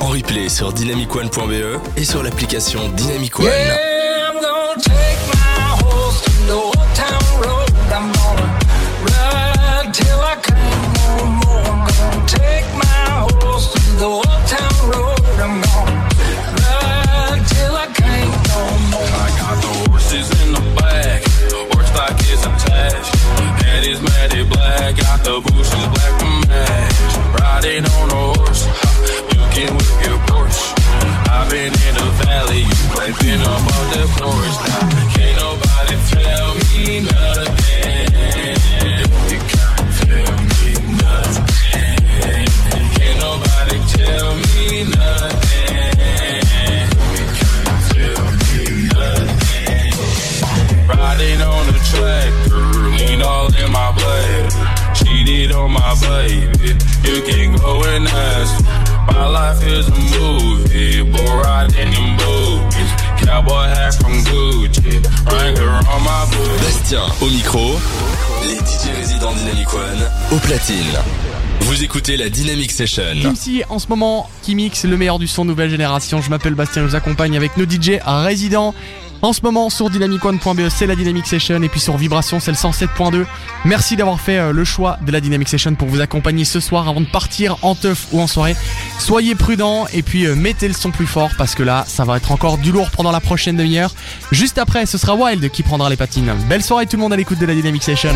en replay sur dynamicone.be et sur l'application Dynamic One. My life is a movie, bull riding in booties. Cowboy hat from Gucci, Wrangler on my boots. Bastien au micro, les DJ résidents Dynamic One au platine. Vous écoutez la Dynamic Session. Kimsi en ce moment qui mixe le meilleur du son nouvelle génération. Je m'appelle Bastien, je vous accompagne avec nos DJ résidents. En ce moment sur dynamicone.be c'est la Dynamic Session et puis sur Vibration c'est le 107.2. Merci d'avoir fait euh, le choix de la Dynamic Session pour vous accompagner ce soir avant de partir en teuf ou en soirée. Soyez prudents et puis euh, mettez le son plus fort parce que là ça va être encore du lourd pendant la prochaine demi-heure. Juste après ce sera Wild qui prendra les patines. Belle soirée tout le monde à l'écoute de la Dynamic Session.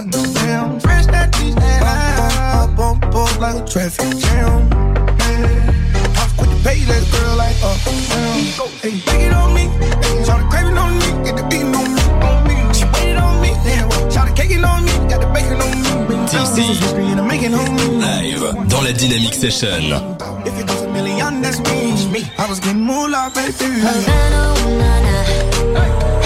No fresh Atlanta. Up on like a traffic jam. Off with the pay that girl like. Uh, hey, take it on me. Hey, Shout craving on me. Get the beating on me. On me. She waited on me. Shout the caking on me. Got the bacon on me. And I'm. Live dans la Dynamic Session. If it goes a million, that's me. I was getting moolah, baby. Havana, ooh, na, na. Half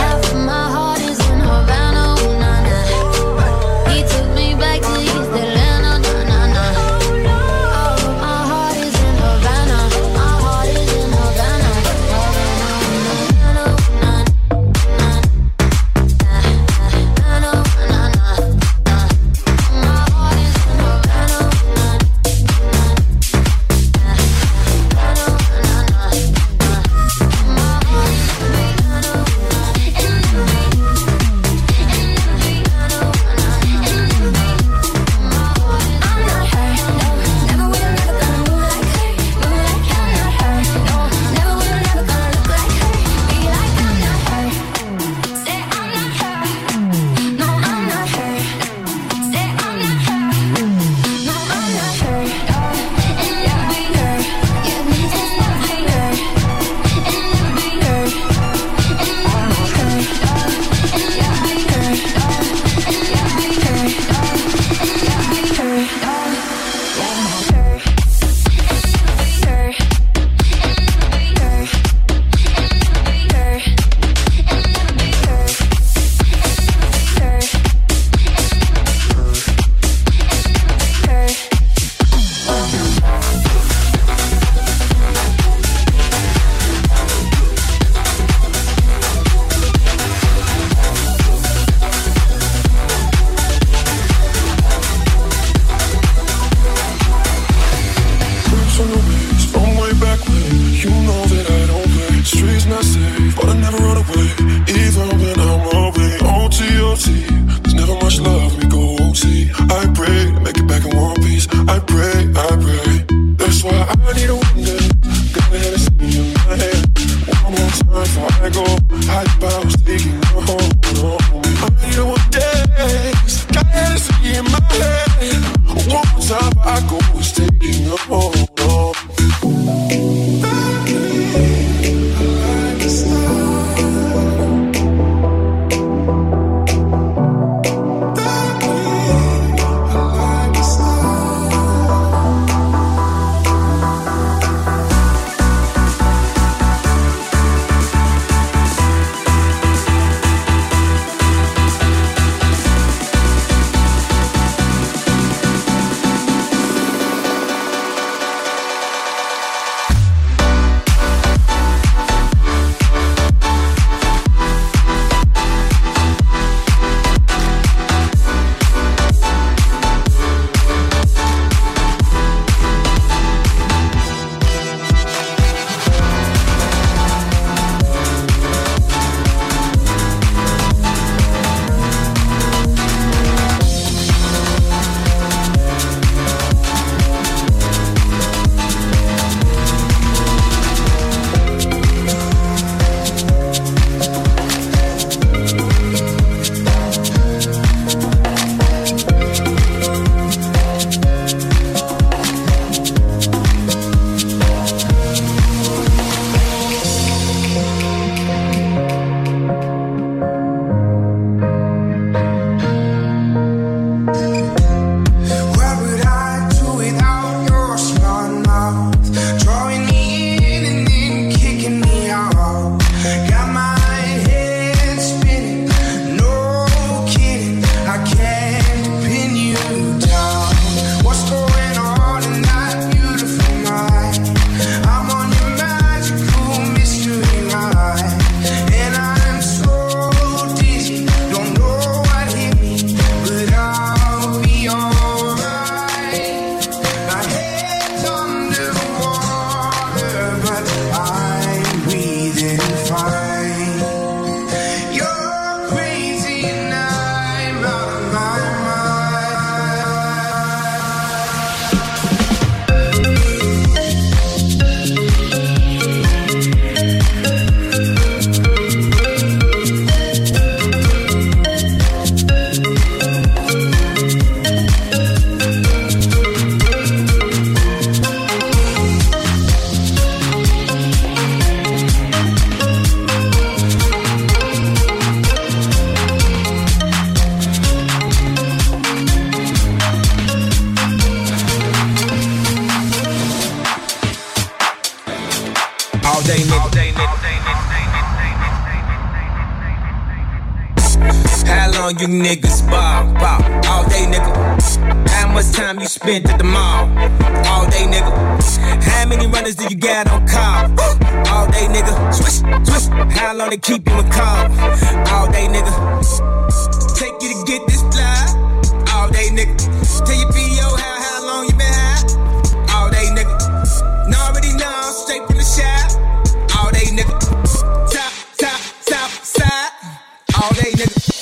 spent at the mall, all day nigga? How many runners do you got on call, all day nigga? Swish, swish, how long they keep you in call, all day nigga? Take you to get this fly, all day nigga. Tell your PO how, how long you been high, all day nigga. Know already know, straight from the shop, all day nigga. Top, top, top, side, all day nigga.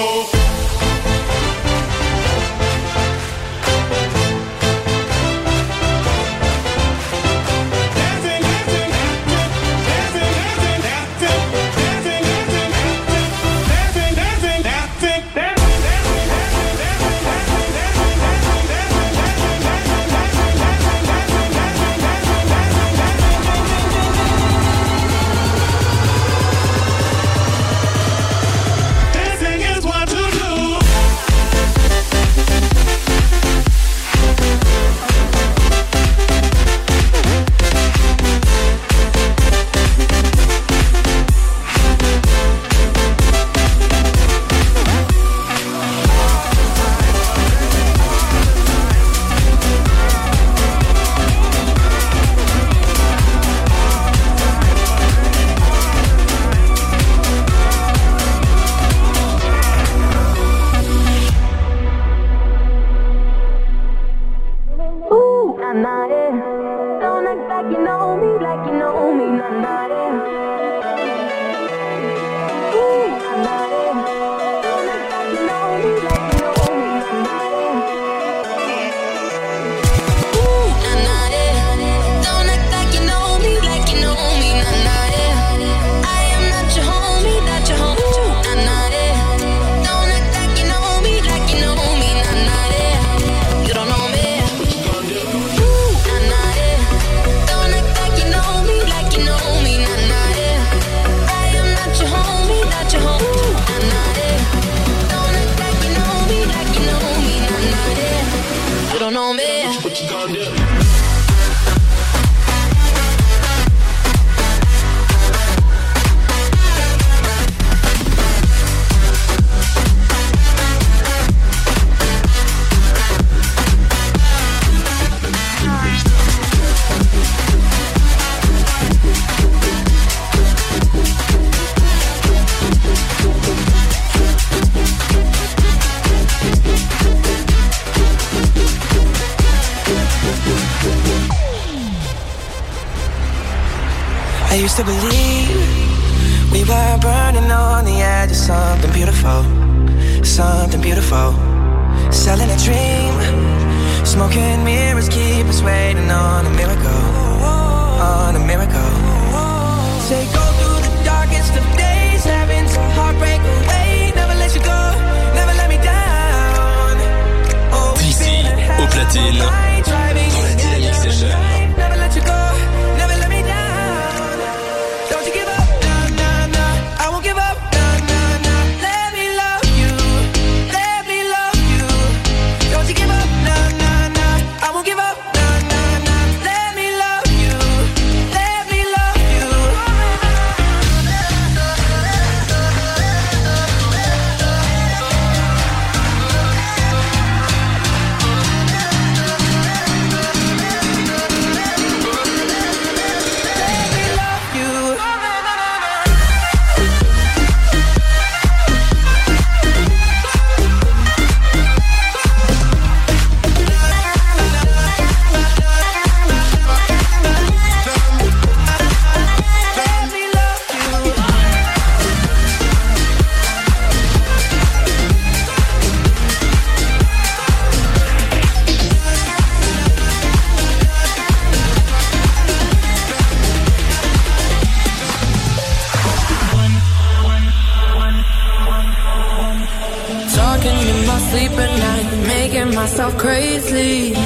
Oh. Myself crazy.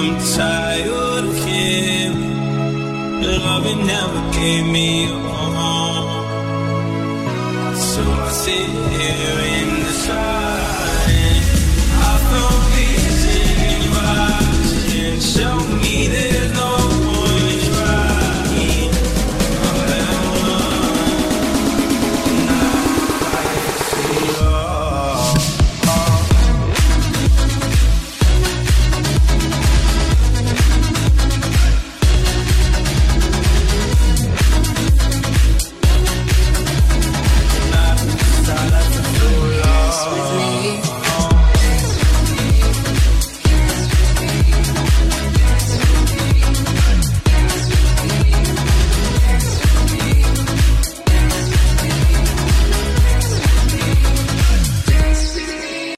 I'm tired of him. Loving never gave me a home. So I sit here in the sun.